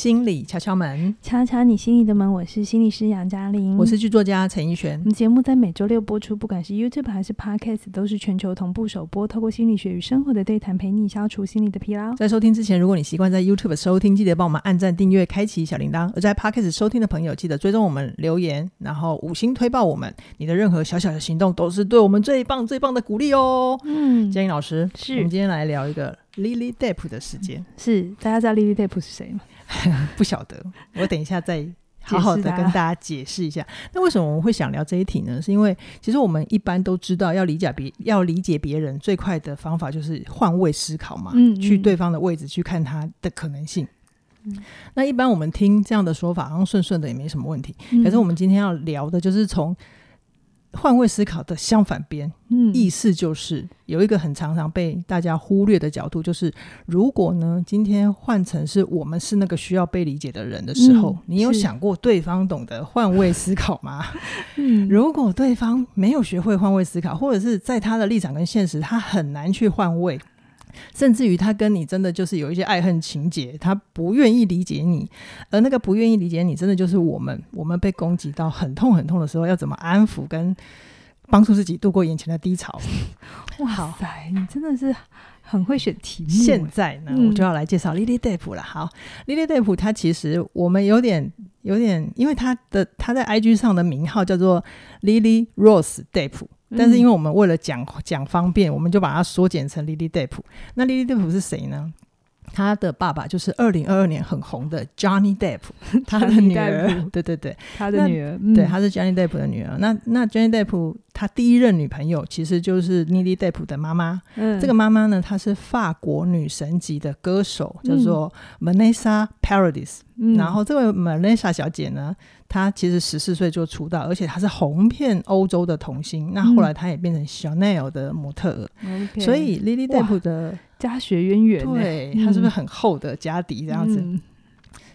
心理敲敲门，敲敲你心里的门。我是心理师杨嘉玲，我是剧作家陈奕璇。我们节目在每周六播出，不管是 YouTube 还是 Podcast，都是全球同步首播。透过心理学与生活的对谈，陪你消除心理的疲劳。在收听之前，如果你习惯在 YouTube 收听，记得帮我们按赞、订阅、开启小铃铛；而在 Podcast 收听的朋友，记得追踪我们、留言，然后五星推爆我们。你的任何小小的行动，都是对我们最棒、最棒的鼓励哦。嗯，嘉玲老师，是我们今天来聊一个 Lily Depp 的事件。是，大家知道 Lily Depp 是谁吗？不晓得，我等一下再好好的跟大家解释一下。那为什么我们会想聊这一题呢？是因为其实我们一般都知道，要理解别要理解别人最快的方法就是换位思考嘛，嗯嗯，去对方的位置去看他的可能性。嗯、那一般我们听这样的说法，好像顺顺的也没什么问题。嗯、可是我们今天要聊的就是从。换位思考的相反边，嗯，意思就是有一个很常常被大家忽略的角度，就是如果呢，今天换成是我们是那个需要被理解的人的时候，嗯、你有想过对方懂得换位思考吗？嗯，如果对方没有学会换位思考，或者是在他的立场跟现实，他很难去换位。甚至于他跟你真的就是有一些爱恨情结，他不愿意理解你，而那个不愿意理解你，真的就是我们，我们被攻击到很痛很痛的时候，要怎么安抚跟帮助自己度过眼前的低潮？哇塞，你真的是很会选题目。现在呢，我就要来介绍 Lily Depp 了。好，Lily Depp 他其实我们有点有点，因为他的他在 IG 上的名号叫做 Lily Rose Depp。但是因为我们为了讲讲方便，我们就把它缩减成 Lily Depp。那 Lily Depp 是谁呢？他的爸爸就是二零二二年很红的 Johnny Depp，他的女儿。对对对，他的女儿。嗯、对，她是 Johnny Depp 的女儿。那那 Johnny Depp 他第一任女朋友其实就是 Lily Depp 的妈妈。嗯，这个妈妈呢，她是法国女神级的歌手，叫做 Vanessa Paradis。嗯，然后这位 Vanessa 小姐呢，她其实十四岁就出道，而且他是红遍欧洲的童星。那后来他也变成 Chanel 的模特儿。嗯、所以 Lily Depp 的。家学渊源，对，他是不是很厚的家底这样子？嗯、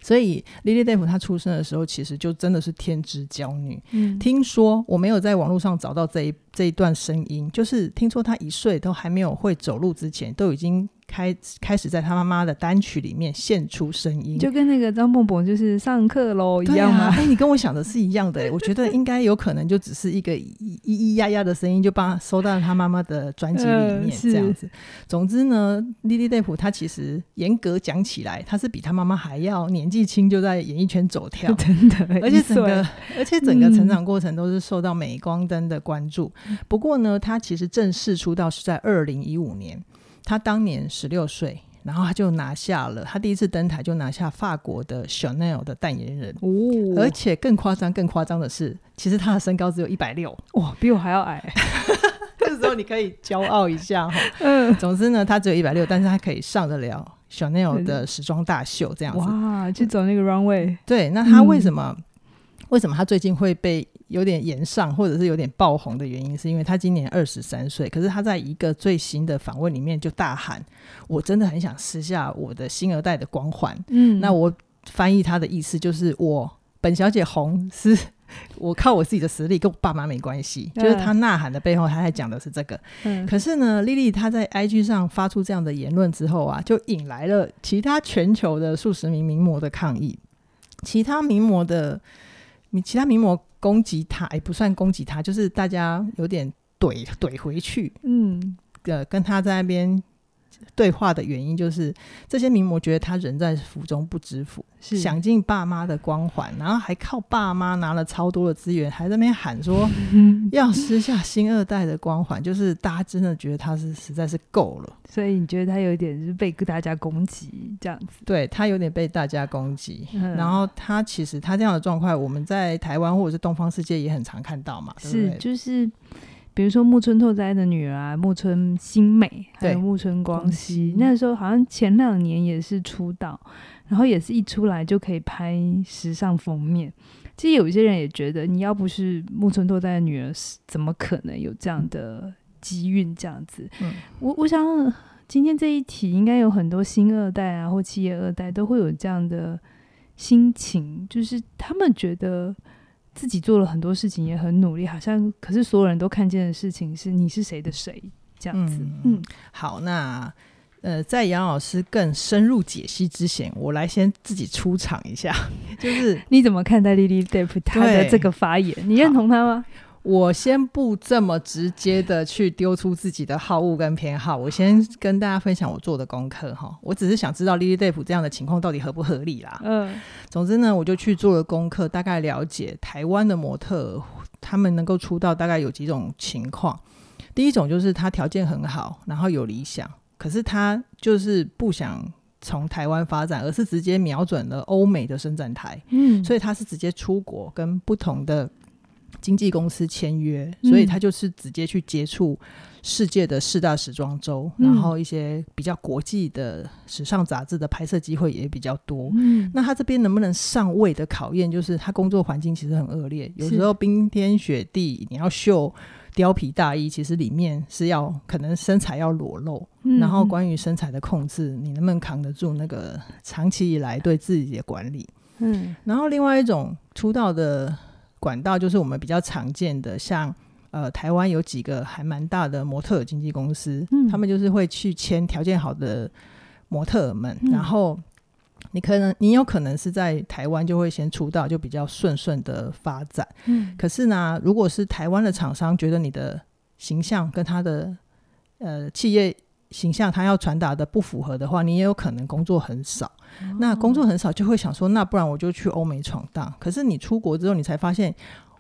所以 Lily Depp 她出生的时候，其实就真的是天之娇女。嗯、听说我没有在网络上找到这一这一段声音，就是听说她一岁都还没有会走路之前，都已经。开开始在他妈妈的单曲里面献出声音，就跟那个张蹦蹦就是上课喽一样吗？哎、啊欸，你跟我想的是一样的、欸。我觉得应该有可能就只是一个咿咿呀呀的声音，就帮他收到了他妈妈的专辑里面这样子。呃、总之呢，Lily Depp 他其实严格讲起来，他是比他妈妈还要年纪轻就在演艺圈走跳，真的。而且整个而且整个成长过程都是受到镁光灯的关注。嗯、不过呢，他其实正式出道是在二零一五年。他当年十六岁，然后他就拿下了，他第一次登台就拿下法国的 Chanel 的代言人，哦，而且更夸张、更夸张的是，其实他的身高只有一百六，哇，比我还要矮。这时候你可以骄傲一下哈。嗯，总之呢，他只有一百六，但是他可以上得了 Chanel 的时装大秀这样子。哇，去走那个 runway。对，那他为什么？嗯、为什么他最近会被？有点炎上，或者是有点爆红的原因，是因为他今年二十三岁，可是他在一个最新的访问里面就大喊：“我真的很想撕下我的星二代的光环。”嗯，那我翻译他的意思就是，我本小姐红是我靠我自己的实力，跟我爸妈没关系。嗯、就是他呐喊的背后，他还讲的是这个。嗯，可是呢，莉莉她在 IG 上发出这样的言论之后啊，就引来了其他全球的数十名名模的抗议，其他名模的，其他名模。攻击他，也、欸、不算攻击他，就是大家有点怼怼回去，嗯，呃，跟他在那边对话的原因，就是这些名模觉得他人在福中不知福，是享尽爸妈的光环，然后还靠爸妈拿了超多的资源，还在那边喊说 要撕下新二代的光环，就是大家真的觉得他是实在是够了。所以你觉得他有一点是被大家攻击这样子？对，他有点被大家攻击，嗯、然后他其实他这样的状况，我们在台湾或者是东方世界也很常看到嘛。是，就是比如说木村拓哉的女儿啊，木村新美，还有木村光希，对那时候好像前两年也是出道，然后也是一出来就可以拍时尚封面。其实有一些人也觉得，你要不是木村拓哉的女儿，怎么可能有这样的？机运这样子，嗯、我我想今天这一题应该有很多新二代啊，或企业二代都会有这样的心情，就是他们觉得自己做了很多事情，也很努力，好像可是所有人都看见的事情是你是谁的谁这样子。嗯，嗯好，那呃，在杨老师更深入解析之前，我来先自己出场一下，就是你怎么看待 Lily Depp 他的这个发言？你认同他吗？我先不这么直接的去丢出自己的好恶跟偏好，我先跟大家分享我做的功课哈。我只是想知道 Lily Depp 这样的情况到底合不合理啦。嗯，总之呢，我就去做了功课，大概了解台湾的模特他们能够出道大概有几种情况。第一种就是他条件很好，然后有理想，可是他就是不想从台湾发展，而是直接瞄准了欧美的伸展台。嗯，所以他是直接出国跟不同的。经纪公司签约，所以他就是直接去接触世界的四大时装周，嗯、然后一些比较国际的时尚杂志的拍摄机会也比较多。嗯、那他这边能不能上位的考验，就是他工作环境其实很恶劣，有时候冰天雪地，你要秀貂皮大衣，其实里面是要可能身材要裸露。嗯、然后关于身材的控制，你能不能扛得住那个长期以来对自己的管理？嗯，然后另外一种出道的。管道就是我们比较常见的，像呃台湾有几个还蛮大的模特经纪公司，嗯、他们就是会去签条件好的模特儿们，嗯、然后你可能你有可能是在台湾就会先出道，就比较顺顺的发展。嗯，可是呢，如果是台湾的厂商觉得你的形象跟他的呃企业形象他要传达的不符合的话，你也有可能工作很少。那工作很少，就会想说，那不然我就去欧美闯荡。可是你出国之后，你才发现，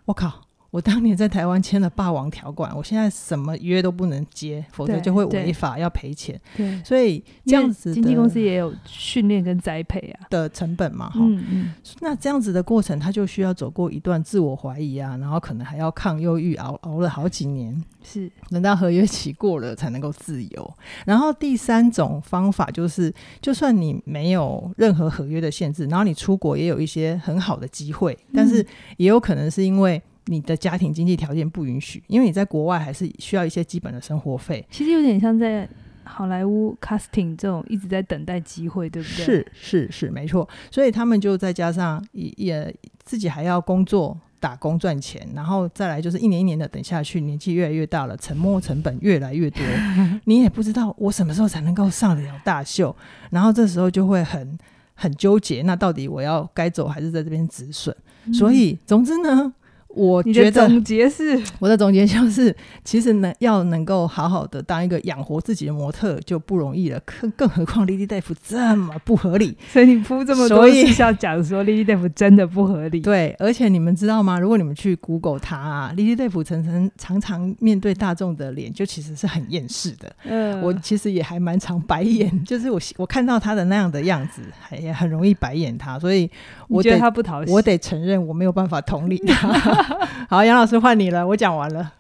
我靠。我当年在台湾签了霸王条款，我现在什么约都不能接，否则就会违法要赔钱。对，所以这样子，经纪公司也有训练跟栽培啊的成本嘛。哈嗯嗯。那这样子的过程，他就需要走过一段自我怀疑啊，然后可能还要抗忧郁，熬熬了好几年，是等到合约期过了才能够自由。然后第三种方法就是，就算你没有任何合约的限制，然后你出国也有一些很好的机会，但是也有可能是因为。你的家庭经济条件不允许，因为你在国外还是需要一些基本的生活费。其实有点像在好莱坞 casting 这种一直在等待机会，对不对？是是是，没错。所以他们就再加上也也自己还要工作打工赚钱，然后再来就是一年一年的等下去，年纪越来越大了，沉没成本越来越多，你也不知道我什么时候才能够上得了大秀，然后这时候就会很很纠结，那到底我要该走还是在这边止损？嗯、所以总之呢。我觉得总结是，我的总结就是，其实呢，要能够好好的当一个养活自己的模特就不容易了，更更何况 Lily Depp 这么不合理，所以你铺这么多是要讲说 Lily Depp 真的不合理。对，而且你们知道吗？如果你们去 Google 他啊，Lily Depp 常常常常面对大众的脸，就其实是很厌世的。嗯，我其实也还蛮常白眼，就是我我看到他的那样的样子，还也很容易白眼他，所以我觉得他不讨喜，我得承认我没有办法同理他。好，杨老师换你了，我讲完了。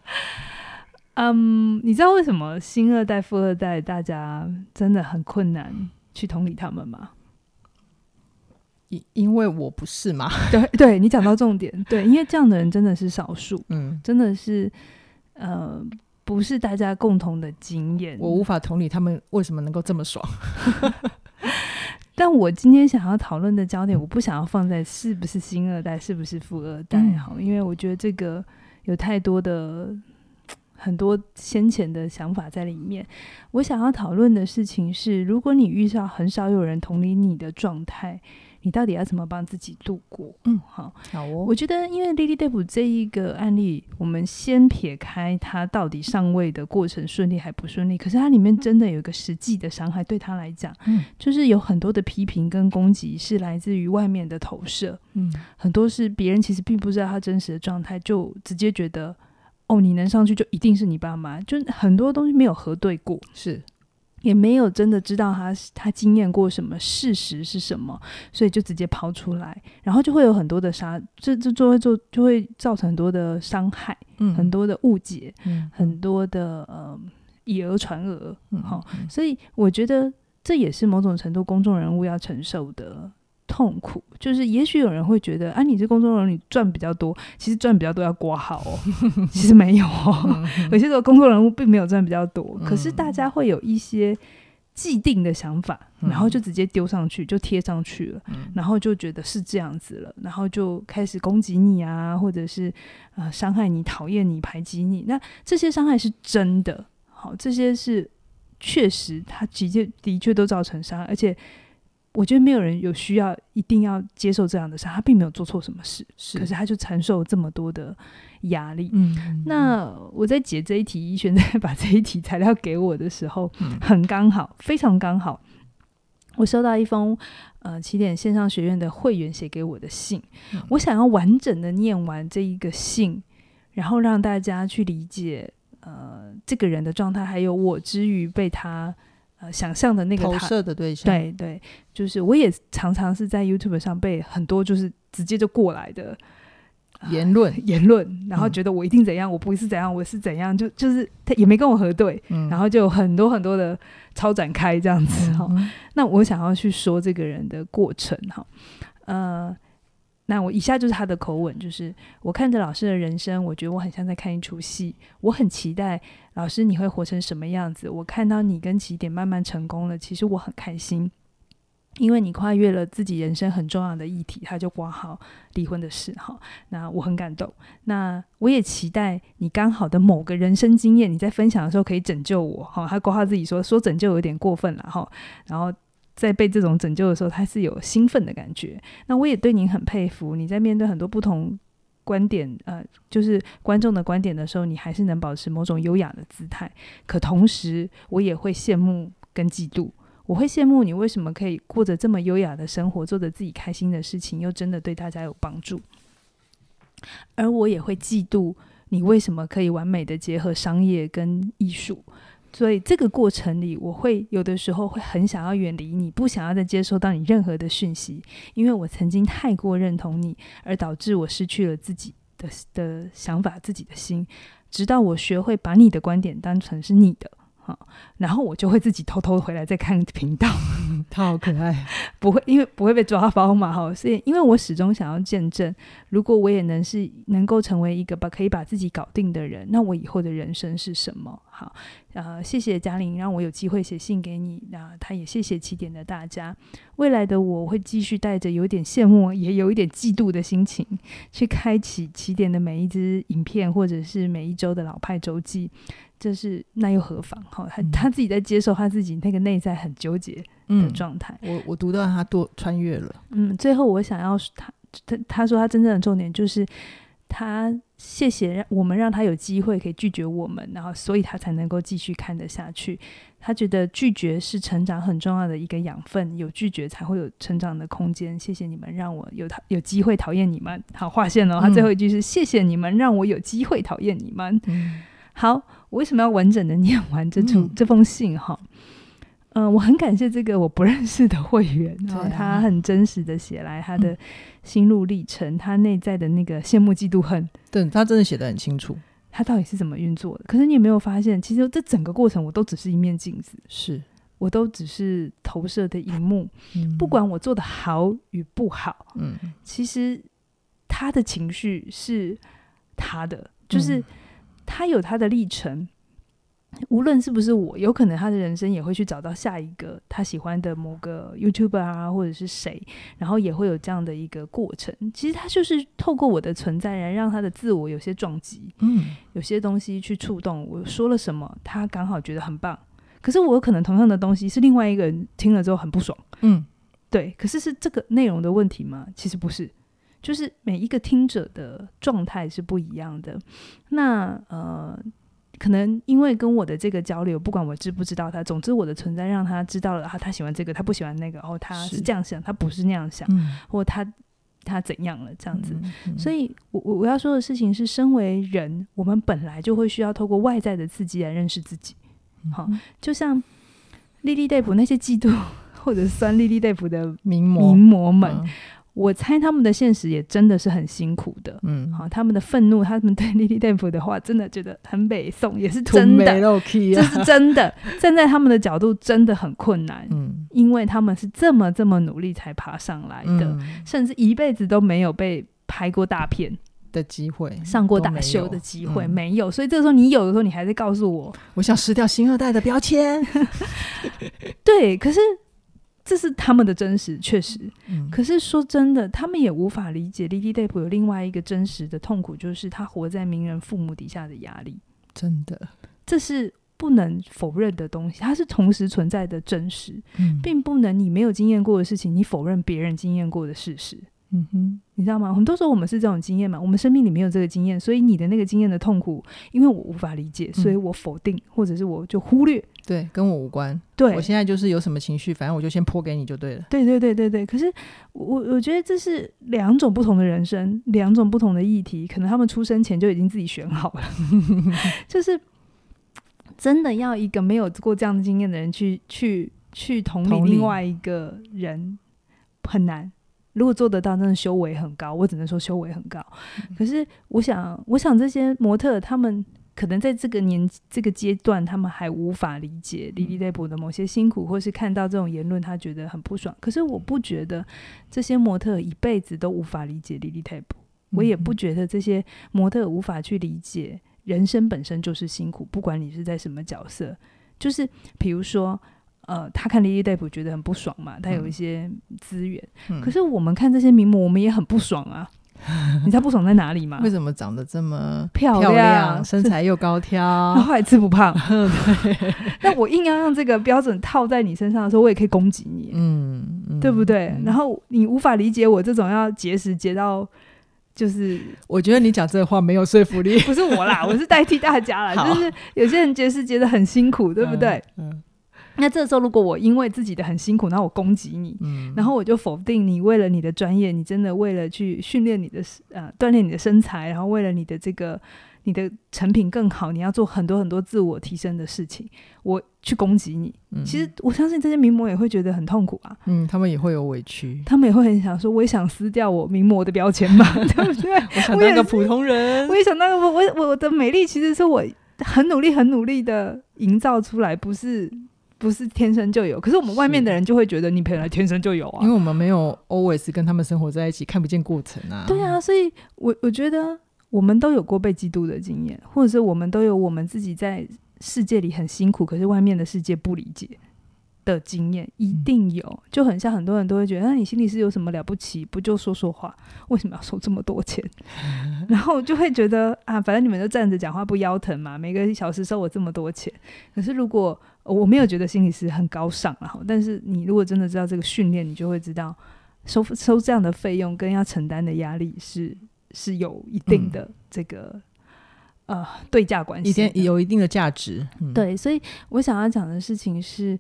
嗯，um, 你知道为什么新二代、富二代大家真的很困难去同理他们吗？因因为我不是嘛。对对，你讲到重点，对，因为这样的人真的是少数，嗯，真的是呃，不是大家共同的经验。我无法同理他们为什么能够这么爽。但我今天想要讨论的焦点，我不想要放在是不是新二代，是不是富二代，好，嗯，因为我觉得这个有太多的很多先前的想法在里面。我想要讨论的事情是，如果你遇上很少有人同理你的状态。你到底要怎么帮自己度过？嗯，好，好哦。我觉得，因为 Lily Depp 这一个案例，我们先撇开他到底上位的过程顺利还不顺利，可是它里面真的有一个实际的伤害，对他来讲，嗯，就是有很多的批评跟攻击是来自于外面的投射，嗯，很多是别人其实并不知道他真实的状态，就直接觉得，哦，你能上去就一定是你爸妈，就很多东西没有核对过，是。也没有真的知道他他经验过什么，事实是什么，所以就直接抛出来，然后就会有很多的杀，这这就会就就会造成很多的伤害，嗯，很多的误解，嗯，很多的呃以讹传讹，嗯，好，所以我觉得这也是某种程度公众人物要承受的。痛苦。就是，也许有人会觉得，啊，你这工作人物你赚比较多，其实赚比较多要挂号哦，其实没有哦，有些时候工作人物并没有赚比较多，可是大家会有一些既定的想法，然后就直接丢上去，就贴上去了，然后就觉得是这样子了，然后就开始攻击你啊，或者是呃伤害你、讨厌你、排挤你，那这些伤害是真的，好，这些是。确实他直接的确都造成伤害，而且我觉得没有人有需要一定要接受这样的伤，他并没有做错什么事，是可是他就承受这么多的压力。嗯，那我在解这一题，一轩在把这一题材料给我的时候，嗯、很刚好，非常刚好，我收到一封呃起点线上学院的会员写给我的信，嗯、我想要完整的念完这一个信，然后让大家去理解。呃，这个人的状态，还有我之于被他呃想象的那个投射的对象，对对，就是我也常常是在 YouTube 上被很多就是直接就过来的言论、呃、言论，然后觉得我一定怎样，嗯、我不是怎样，我是怎样，就就是他也没跟我核对，嗯、然后就有很多很多的超展开这样子哈。那我想要去说这个人的过程哈，呃。那我以下就是他的口吻，就是我看着老师的人生，我觉得我很像在看一出戏，我很期待老师你会活成什么样子。我看到你跟起点慢慢成功了，其实我很开心，因为你跨越了自己人生很重要的议题，他就挂号离婚的事哈。那我很感动，那我也期待你刚好的某个人生经验，你在分享的时候可以拯救我哈。他挂号自己说说拯救有点过分了哈，然后。在被这种拯救的时候，他是有兴奋的感觉。那我也对您很佩服，你在面对很多不同观点，呃，就是观众的观点的时候，你还是能保持某种优雅的姿态。可同时，我也会羡慕跟嫉妒。我会羡慕你为什么可以过着这么优雅的生活，做着自己开心的事情，又真的对大家有帮助。而我也会嫉妒你为什么可以完美的结合商业跟艺术。所以这个过程里，我会有的时候会很想要远离你，不想要再接收到你任何的讯息，因为我曾经太过认同你，而导致我失去了自己的的想法、自己的心，直到我学会把你的观点当成是你的。好，然后我就会自己偷偷回来再看频道，他好可爱，不会因为不会被抓包嘛，哈，所以因为我始终想要见证，如果我也能是能够成为一个把可以把自己搞定的人，那我以后的人生是什么？好，呃，谢谢嘉玲让我有机会写信给你，那他也谢谢起点的大家，未来的我会继续带着有点羡慕也有一点嫉妒的心情，去开启起点的每一支影片或者是每一周的老派周记。这是那又何妨？哈，他他自己在接受他自己那个内在很纠结的状态。嗯、我我读到他多穿越了。嗯，最后我想要他他他说他真正的重点就是他谢谢让我们让他有机会可以拒绝我们，然后所以他才能够继续看得下去。他觉得拒绝是成长很重要的一个养分，有拒绝才会有成长的空间。谢谢你们让我有讨有机会讨厌你们。好，划线了。他最后一句是、嗯、谢谢你们让我有机会讨厌你们。嗯、好。我为什么要完整的念完这出、嗯、这封信哈？嗯、呃，我很感谢这个我不认识的会员，然后他很真实的写来他的心路历程，嗯、他内在的那个羡慕、嫉妒、恨，对他真的写的很清楚，他到底是怎么运作的？可是你有没有发现，其实这整个过程我都只是一面镜子，是。我都只是投射的荧幕，嗯、不管我做的好与不好，嗯，其实他的情绪是他的，就是。嗯他有他的历程，无论是不是我，有可能他的人生也会去找到下一个他喜欢的某个 YouTuber 啊，或者是谁，然后也会有这样的一个过程。其实他就是透过我的存在，然让他的自我有些撞击，嗯，有些东西去触动。我说了什么，他刚好觉得很棒，可是我可能同样的东西是另外一个人听了之后很不爽，嗯，对。可是是这个内容的问题吗？其实不是。就是每一个听者的状态是不一样的，那呃，可能因为跟我的这个交流，不管我知不知道他，总之我的存在让他知道了，他他喜欢这个，他不喜欢那个，然后他是这样想，他不是那样想，嗯、或他他怎样了这样子。嗯嗯、所以我我我要说的事情是，身为人，我们本来就会需要透过外在的刺激来认识自己。好，就像莉莉黛普那些嫉妒或者酸莉莉黛普的名模名模们。嗯我猜他们的现实也真的是很辛苦的，嗯，好，他们的愤怒，他们对 莉莉黛普的话，真的觉得很北宋，也是真的，这是真的。站在他们的角度，真的很困难，嗯，因为他们是这么这么努力才爬上来的，嗯、甚至一辈子都没有被拍过大片的机会，上过大秀的机会没有，没有，所以这个时候你有的时候，你还在告诉我，我想撕掉星二代的标签，对，可是。这是他们的真实，确实。嗯、可是说真的，他们也无法理解莉莉黛普有另外一个真实的痛苦，就是他活在名人父母底下的压力。真的，这是不能否认的东西，它是同时存在的真实，嗯、并不能你没有经验过的事情，你否认别人经验过的事实。嗯哼，你知道吗？很多时候我们是这种经验嘛，我们生命里没有这个经验，所以你的那个经验的痛苦，因为我无法理解，所以我否定，嗯、或者是我就忽略，对，跟我无关。对，我现在就是有什么情绪，反正我就先泼给你就对了。对对对对对。可是我我觉得这是两种不同的人生，两种不同的议题，可能他们出生前就已经自己选好了，就是真的要一个没有过这样的经验的人去去去同理另外一个人很难。如果做得到，真的修为很高。我只能说修为很高。嗯、可是，我想，我想这些模特，他们可能在这个年这个阶段，他们还无法理解 Lili Tape 的某些辛苦，或是看到这种言论，他觉得很不爽。可是，我不觉得这些模特一辈子都无法理解 Lili Tape。我也不觉得这些模特无法去理解人生本身就是辛苦，不管你是在什么角色。就是比如说。呃，他看 Lili Tape 觉得很不爽嘛，他有一些资源，嗯、可是我们看这些名模，我们也很不爽啊。嗯、你知道不爽在哪里吗？为什么长得这么漂亮，漂亮身材又高挑，然后还吃不胖？对。那我硬要用这个标准套在你身上的时候，我也可以攻击你，嗯，嗯对不对？嗯、然后你无法理解我这种要节食节到，就是我觉得你讲这个话没有说服力。不是我啦，我是代替大家啦，就是有些人节食节得很辛苦，对不对？嗯。嗯那这个时候，如果我因为自己的很辛苦，然后我攻击你，嗯、然后我就否定你，为了你的专业，你真的为了去训练你的呃锻炼你的身材，然后为了你的这个你的成品更好，你要做很多很多自我提升的事情，我去攻击你。嗯、其实我相信这些名模也会觉得很痛苦啊，嗯，他们也会有委屈，他们也会很想说，我也想撕掉我名模的标签嘛，对不对？我想当个普通人，我也想当个我我我的美丽其实是我很努力很努力的营造出来，不是。不是天生就有，可是我们外面的人就会觉得你本来天生就有啊，因为我们没有 always 跟他们生活在一起，看不见过程啊。对啊，所以我我觉得我们都有过被嫉妒的经验，或者是我们都有我们自己在世界里很辛苦，可是外面的世界不理解的经验，一定有。嗯、就很像很多人都会觉得，那你心理师有什么了不起？不就说说话，为什么要收这么多钱？然后就会觉得啊，反正你们就站着讲话不腰疼嘛，每个小时收我这么多钱。可是如果我没有觉得心理师很高尚啊，但是你如果真的知道这个训练，你就会知道收收这样的费用跟要承担的压力是是有一定的这个、嗯、呃对价关系，一定有一定的价值。嗯、对，所以我想要讲的事情是，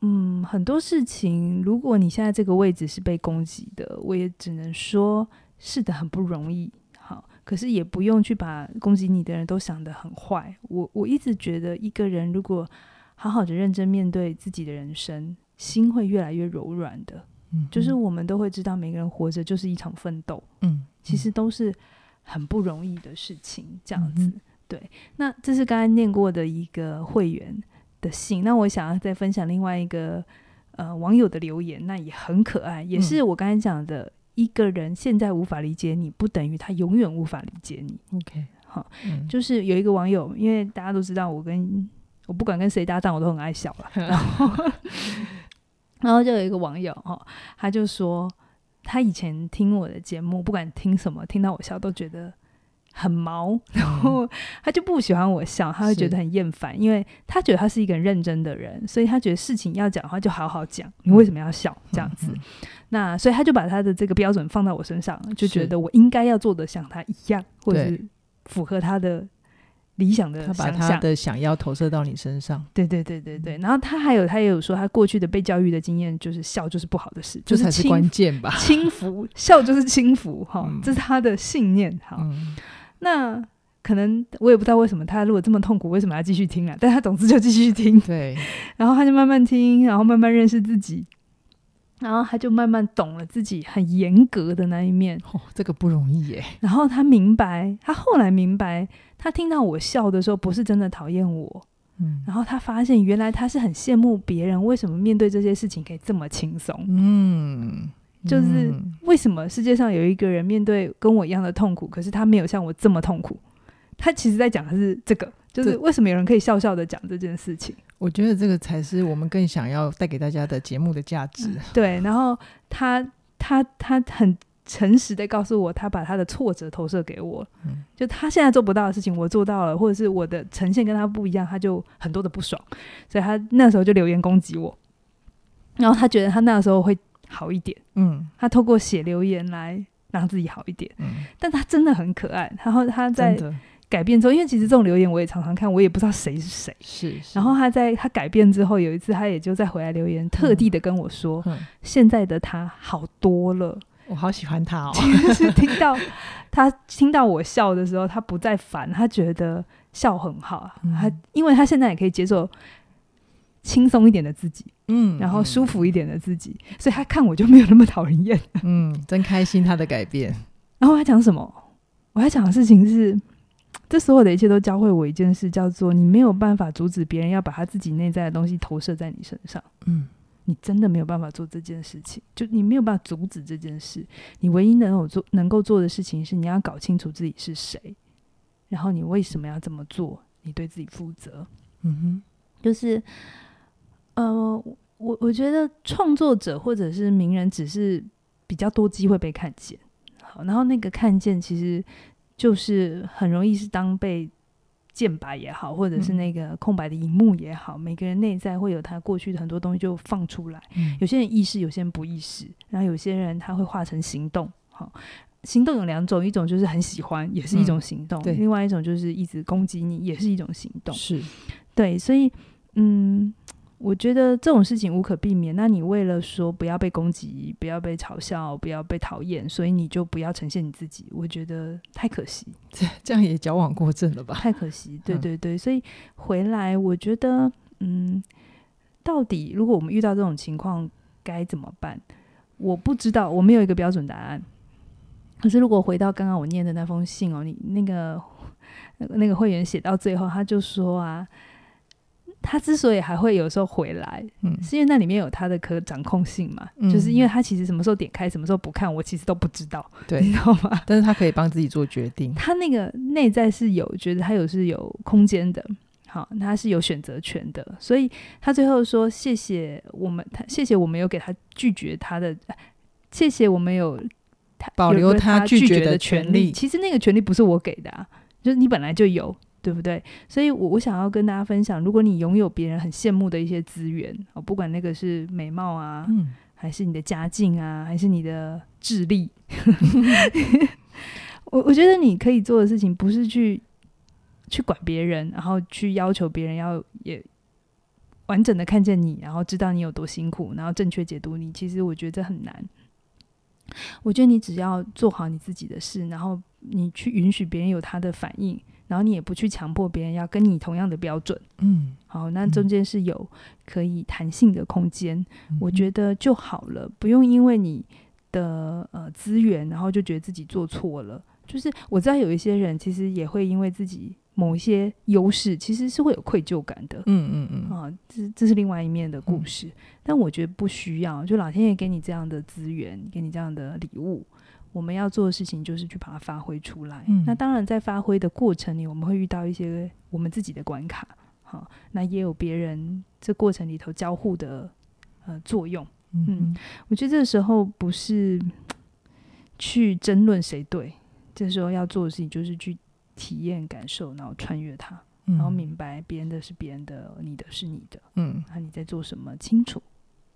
嗯，很多事情，如果你现在这个位置是被攻击的，我也只能说是的，很不容易。好可是也不用去把攻击你的人都想得很坏。我我一直觉得，一个人如果好好的认真面对自己的人生，心会越来越柔软的。嗯，就是我们都会知道，每个人活着就是一场奋斗。嗯，其实都是很不容易的事情。这样子，嗯、对。那这是刚才念过的一个会员的信。那我想要再分享另外一个呃网友的留言，那也很可爱，也是我刚才讲的。嗯一个人现在无法理解你，不等于他永远无法理解你。OK，好，嗯、就是有一个网友，因为大家都知道，我跟我不管跟谁搭档，我都很爱笑了。然后，然后就有一个网友哈，他就说，他以前听我的节目，不管听什么，听到我笑都觉得很毛，然后他就不喜欢我笑，他会觉得很厌烦，因为他觉得他是一个很认真的人，所以他觉得事情要讲的话就好好讲，你为什么要笑？嗯、这样子。那所以他就把他的这个标准放到我身上，就觉得我应该要做的像他一样，或者是符合他的理想的想象。他把他的想要投射到你身上。对对对对对。然后他还有他也有说，他过去的被教育的经验就是笑就是不好的事，就是这才是关键吧？轻浮，笑就是轻浮，哈、嗯，这是他的信念。哈，嗯、那可能我也不知道为什么他如果这么痛苦，为什么要继续听啊？但他总之就继续听。对。然后他就慢慢听，然后慢慢认识自己。然后他就慢慢懂了自己很严格的那一面，哦，这个不容易耶。然后他明白，他后来明白，他听到我笑的时候，不是真的讨厌我。嗯，然后他发现，原来他是很羡慕别人为什么面对这些事情可以这么轻松。嗯，就是为什么世界上有一个人面对跟我一样的痛苦，可是他没有像我这么痛苦。他其实在讲的是这个，就是为什么有人可以笑笑的讲这件事情。我觉得这个才是我们更想要带给大家的节目的价值。对，然后他他他很诚实的告诉我，他把他的挫折投射给我，嗯，就他现在做不到的事情，我做到了，或者是我的呈现跟他不一样，他就很多的不爽，所以他那时候就留言攻击我，然后他觉得他那时候会好一点，嗯，他透过写留言来让自己好一点，嗯，但他真的很可爱，然后他在改变之后，因为其实这种留言我也常常看，我也不知道谁是谁，是，是，然后他在他改变之后，有一次他也就再回来留言，特地的跟我说，嗯嗯、现在的他好多了。我好喜欢他哦！是听到 他听到我笑的时候，他不再烦，他觉得笑很好。嗯、他因为他现在也可以接受轻松一点的自己，嗯，然后舒服一点的自己，嗯、所以他看我就没有那么讨人厌。嗯，真开心他的改变。然后他讲什么？我要讲的事情是，这所有的一切都教会我一件事，叫做你没有办法阻止别人要把他自己内在的东西投射在你身上。嗯。你真的没有办法做这件事情，就你没有办法阻止这件事。你唯一能有做、能够做的事情是，你要搞清楚自己是谁，然后你为什么要这么做，你对自己负责。嗯哼，就是，呃，我我觉得创作者或者是名人，只是比较多机会被看见。好，然后那个看见，其实就是很容易是当被。键盘也好，或者是那个空白的荧幕也好，嗯、每个人内在会有他过去的很多东西就放出来。嗯、有些人意识，有些人不意识，然后有些人他会化成行动。好，行动有两种，一种就是很喜欢，也是一种行动；嗯、另外一种就是一直攻击你，也是一种行动。是对，所以嗯。我觉得这种事情无可避免。那你为了说不要被攻击、不要被嘲笑、不要被讨厌，所以你就不要呈现你自己。我觉得太可惜，这这样也矫枉过正了吧？太可惜，对对对。嗯、所以回来，我觉得，嗯，到底如果我们遇到这种情况该怎么办？我不知道，我没有一个标准答案。可是如果回到刚刚我念的那封信哦，你那个 那个会员写到最后，他就说啊。他之所以还会有时候回来，嗯，是因为那里面有他的可掌控性嘛，嗯，就是因为他其实什么时候点开，什么时候不看，我其实都不知道，对，你知道吗？但是他可以帮自己做决定，他那个内在是有觉得他有是有空间的，好，他是有选择权的，所以他最后说谢谢我们，他谢谢我们有给他拒绝他的，谢谢我们有他保留他拒绝的权利，其实那个权利不是我给的啊，就是你本来就有。对不对？所以我，我我想要跟大家分享，如果你拥有别人很羡慕的一些资源，哦，不管那个是美貌啊，嗯，还是你的家境啊，还是你的智力，我我觉得你可以做的事情，不是去去管别人，然后去要求别人要也完整的看见你，然后知道你有多辛苦，然后正确解读你。其实我觉得这很难。我觉得你只要做好你自己的事，然后你去允许别人有他的反应。然后你也不去强迫别人要跟你同样的标准，嗯，好，那中间是有可以弹性的空间，嗯、我觉得就好了，不用因为你的呃资源，然后就觉得自己做错了。就是我知道有一些人其实也会因为自己某一些优势，其实是会有愧疚感的，嗯嗯嗯，啊，这这是另外一面的故事，嗯、但我觉得不需要，就老天爷给你这样的资源，给你这样的礼物。我们要做的事情就是去把它发挥出来。嗯、那当然，在发挥的过程里，我们会遇到一些我们自己的关卡。好，那也有别人这过程里头交互的呃作用。嗯，嗯，我觉得这个时候不是去争论谁对，这时候要做的事情就是去体验、感受，然后穿越它，嗯、然后明白别人的是别人的，你的是你的。嗯，那你在做什么，清楚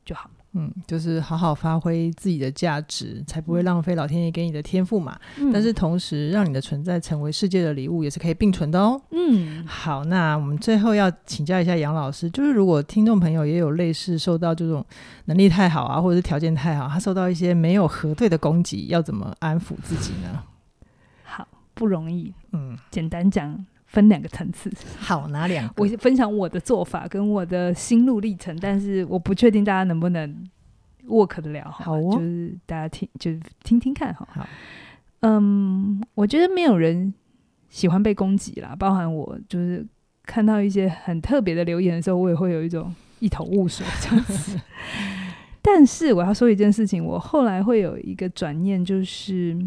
就好。嗯，就是好好发挥自己的价值，才不会浪费老天爷给你的天赋嘛。嗯、但是同时，让你的存在成为世界的礼物，也是可以并存的哦。嗯，好，那我们最后要请教一下杨老师，就是如果听众朋友也有类似受到这种能力太好啊，或者是条件太好，他受到一些没有核对的攻击，要怎么安抚自己呢？好，不容易。嗯，简单讲。分两个层次，好，哪两个？我分享我的做法跟我的心路历程，但是我不确定大家能不能 work 得了。好哦，就是大家听，就是听听看哈。好，嗯，我觉得没有人喜欢被攻击啦，包含我，就是看到一些很特别的留言的时候，我也会有一种一头雾水这样子。但是我要说一件事情，我后来会有一个转念，就是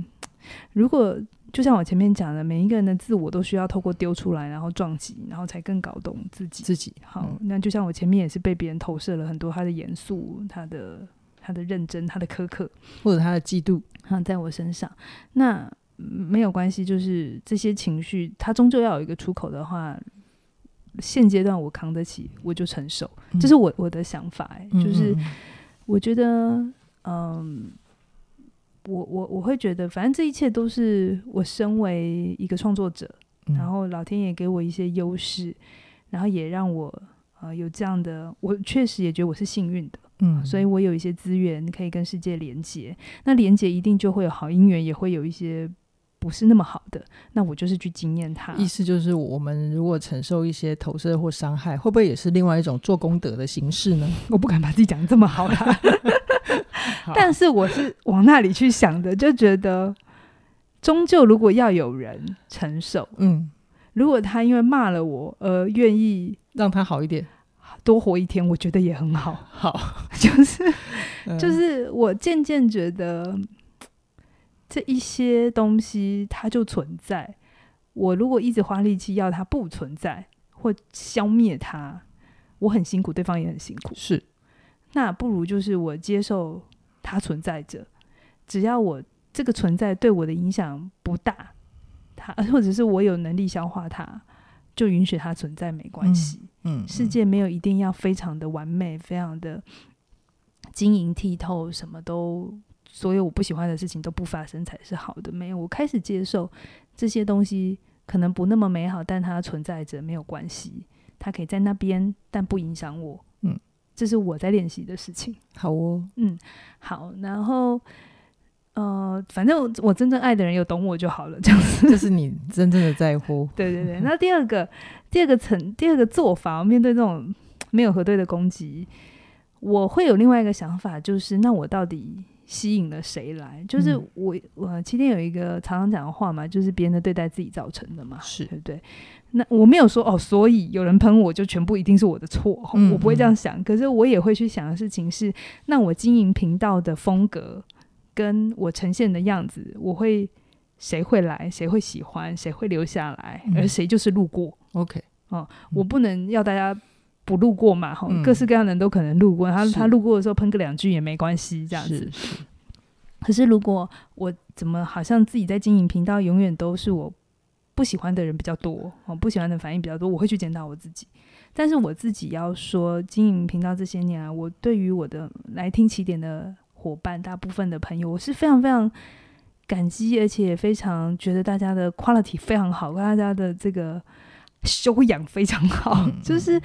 如果。就像我前面讲的，每一个人的自我都需要透过丢出来，然后撞击，然后才更搞懂自己。自己好，嗯、那就像我前面也是被别人投射了很多他的严肃、他的他的认真、他的苛刻，或者他的嫉妒，哈，在我身上，那没有关系，就是这些情绪，它终究要有一个出口的话，现阶段我扛得起，我就承受，嗯、这是我我的想法、欸，就是我觉得，嗯，我我我会觉得，反正这一切都是我身为一个创作者，嗯、然后老天爷给我一些优势，然后也让我。呃，有这样的，我确实也觉得我是幸运的，嗯，所以我有一些资源可以跟世界连接。那连接一定就会有好姻缘，也会有一些不是那么好的。那我就是去经验它。意思就是，我们如果承受一些投射或伤害，会不会也是另外一种做功德的形式呢？我不敢把自己讲得这么好啦，好但是我是往那里去想的，就觉得终究如果要有人承受，嗯，如果他因为骂了我而愿意。让他好一点，多活一天，我觉得也很好。好，就是、嗯、就是我渐渐觉得这一些东西它就存在。我如果一直花力气要它不存在或消灭它，我很辛苦，对方也很辛苦。是，那不如就是我接受它存在着，只要我这个存在对我的影响不大，它或者是我有能力消化它。就允许它存在没关系，嗯，嗯，世界没有一定要非常的完美，非常的晶莹剔透，什么都所有我不喜欢的事情都不发生才是好的。没有，我开始接受这些东西可能不那么美好，但它存在着没有关系，它可以在那边，但不影响我。嗯，这是我在练习的事情。好哦，嗯，好，然后。呃，反正我，我真正爱的人有懂我就好了，这样子。这是你真正的在乎。对对对。那第二个，第二个层，第二个做法，面对这种没有核对的攻击，我会有另外一个想法，就是那我到底吸引了谁来？就是我，我今天有一个常常讲的话嘛，就是别人的对待自己造成的嘛，是对不对？那我没有说哦，所以有人喷我就全部一定是我的错，我不会这样想。可是我也会去想的事情是，那我经营频道的风格。跟我呈现的样子，我会谁会来，谁会喜欢，谁会留下来，嗯、而谁就是路过。OK，哦，我不能要大家不路过嘛，哈、嗯，各式各样的人都可能路过，他他路过的时候喷个两句也没关系，这样子。可是如果我怎么好像自己在经营频道，永远都是我不喜欢的人比较多，哦，不喜欢的反应比较多，我会去检讨我自己。但是我自己要说，经营频道这些年啊，我对于我的来听起点的。伙伴，大部分的朋友，我是非常非常感激，而且也非常觉得大家的 quality 非常好，大家的这个修养非常好。就是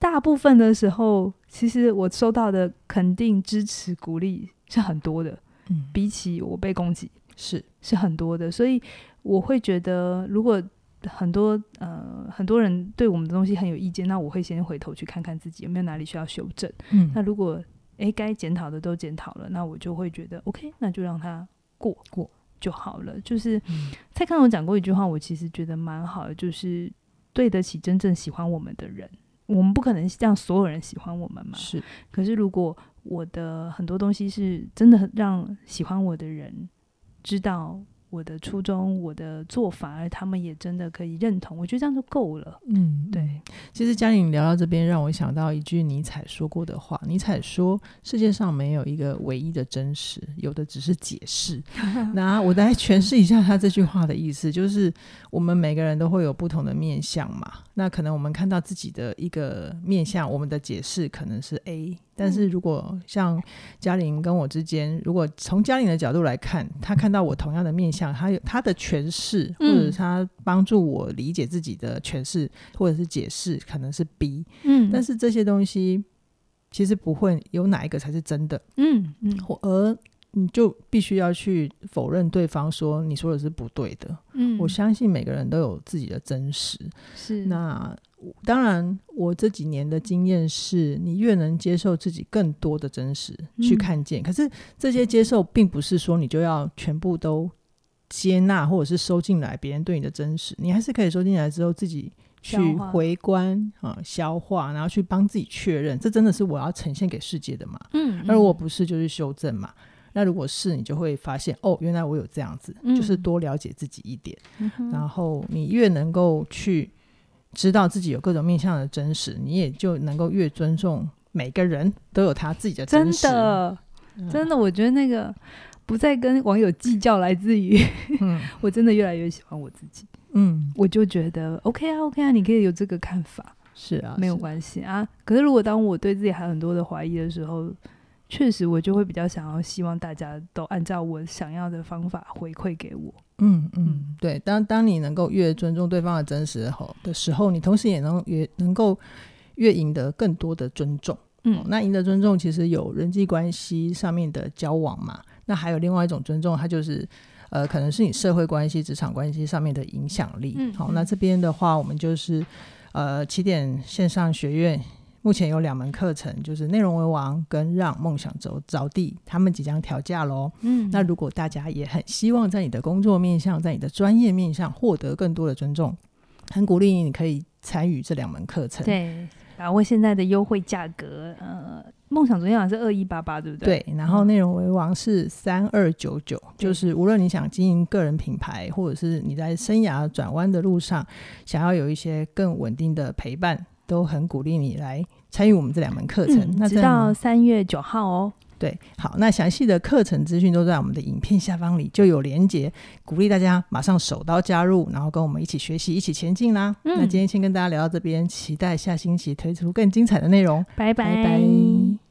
大部分的时候，其实我收到的肯定、支持、鼓励是很多的。嗯，比起我被攻击，是是很多的。所以我会觉得，如果很多呃很多人对我们的东西很有意见，那我会先回头去看看自己有没有哪里需要修正。嗯，那如果诶，该检讨的都检讨了，那我就会觉得 OK，那就让它过过就好了。就是、嗯、蔡康永讲过一句话，我其实觉得蛮好的，就是对得起真正喜欢我们的人。我们不可能让所有人喜欢我们嘛。是。可是如果我的很多东西是真的让喜欢我的人知道。我的初衷，我的做法，而他们也真的可以认同，我觉得这样就够了。嗯，对。其实嘉玲聊到这边，让我想到一句尼采说过的话。尼采说：“世界上没有一个唯一的真实，有的只是解释。”那我来诠释一下他这句话的意思，就是我们每个人都会有不同的面相嘛。那可能我们看到自己的一个面相，我们的解释可能是 A。但是如果像嘉玲跟我之间，如果从嘉玲的角度来看，她看到我同样的面向，他有他的诠释，或者他帮助我理解自己的诠释，或者是解释，可能是 B。嗯，但是这些东西其实不会有哪一个才是真的。嗯嗯，而你就必须要去否认对方说你说的是不对的。嗯，我相信每个人都有自己的真实。是那。当然，我这几年的经验是，你越能接受自己更多的真实去看见。嗯、可是这些接受，并不是说你就要全部都接纳，或者是收进来别人对你的真实。你还是可以收进来之后，自己去回观啊、嗯，消化，然后去帮自己确认，这真的是我要呈现给世界的嘛？嗯。而如果不是，就是修正嘛。那如果是，你就会发现，哦，原来我有这样子，嗯、就是多了解自己一点。嗯、然后你越能够去。知道自己有各种面向的真实，你也就能够越尊重每个人都有他自己的真实。真的，真的，我觉得那个不再跟网友计较，来自于，嗯，我真的越来越喜欢我自己。嗯，我就觉得 OK 啊，OK 啊，你可以有这个看法，是啊，没有关系啊。可是如果当我对自己还有很多的怀疑的时候，确实我就会比较想要希望大家都按照我想要的方法回馈给我。嗯嗯，对。当当你能够越尊重对方的真实后的时候，你同时也能也能够越赢得更多的尊重。嗯，哦、那赢得尊重其实有人际关系上面的交往嘛，那还有另外一种尊重，它就是。呃，可能是你社会关系、职场关系上面的影响力。嗯，好，那这边的话，我们就是呃，起点线上学院目前有两门课程，就是内容为王跟让梦想着着地，他们即将调价喽。嗯，那如果大家也很希望在你的工作面向、在你的专业面向获得更多的尊重，很鼓励你，你可以参与这两门课程。对，把握现在的优惠价格，呃。梦想昨天晚上是二一八八，对不对？对，然后内容为王是三二九九，就是无论你想经营个人品牌，或者是你在生涯转弯的路上，想要有一些更稳定的陪伴，都很鼓励你来参与我们这两门课程。嗯、那直到三月九号哦。对，好，那详细的课程资讯都在我们的影片下方里就有连结，鼓励大家马上手刀加入，然后跟我们一起学习，一起前进啦。嗯、那今天先跟大家聊到这边，期待下星期推出更精彩的内容。拜拜。拜拜。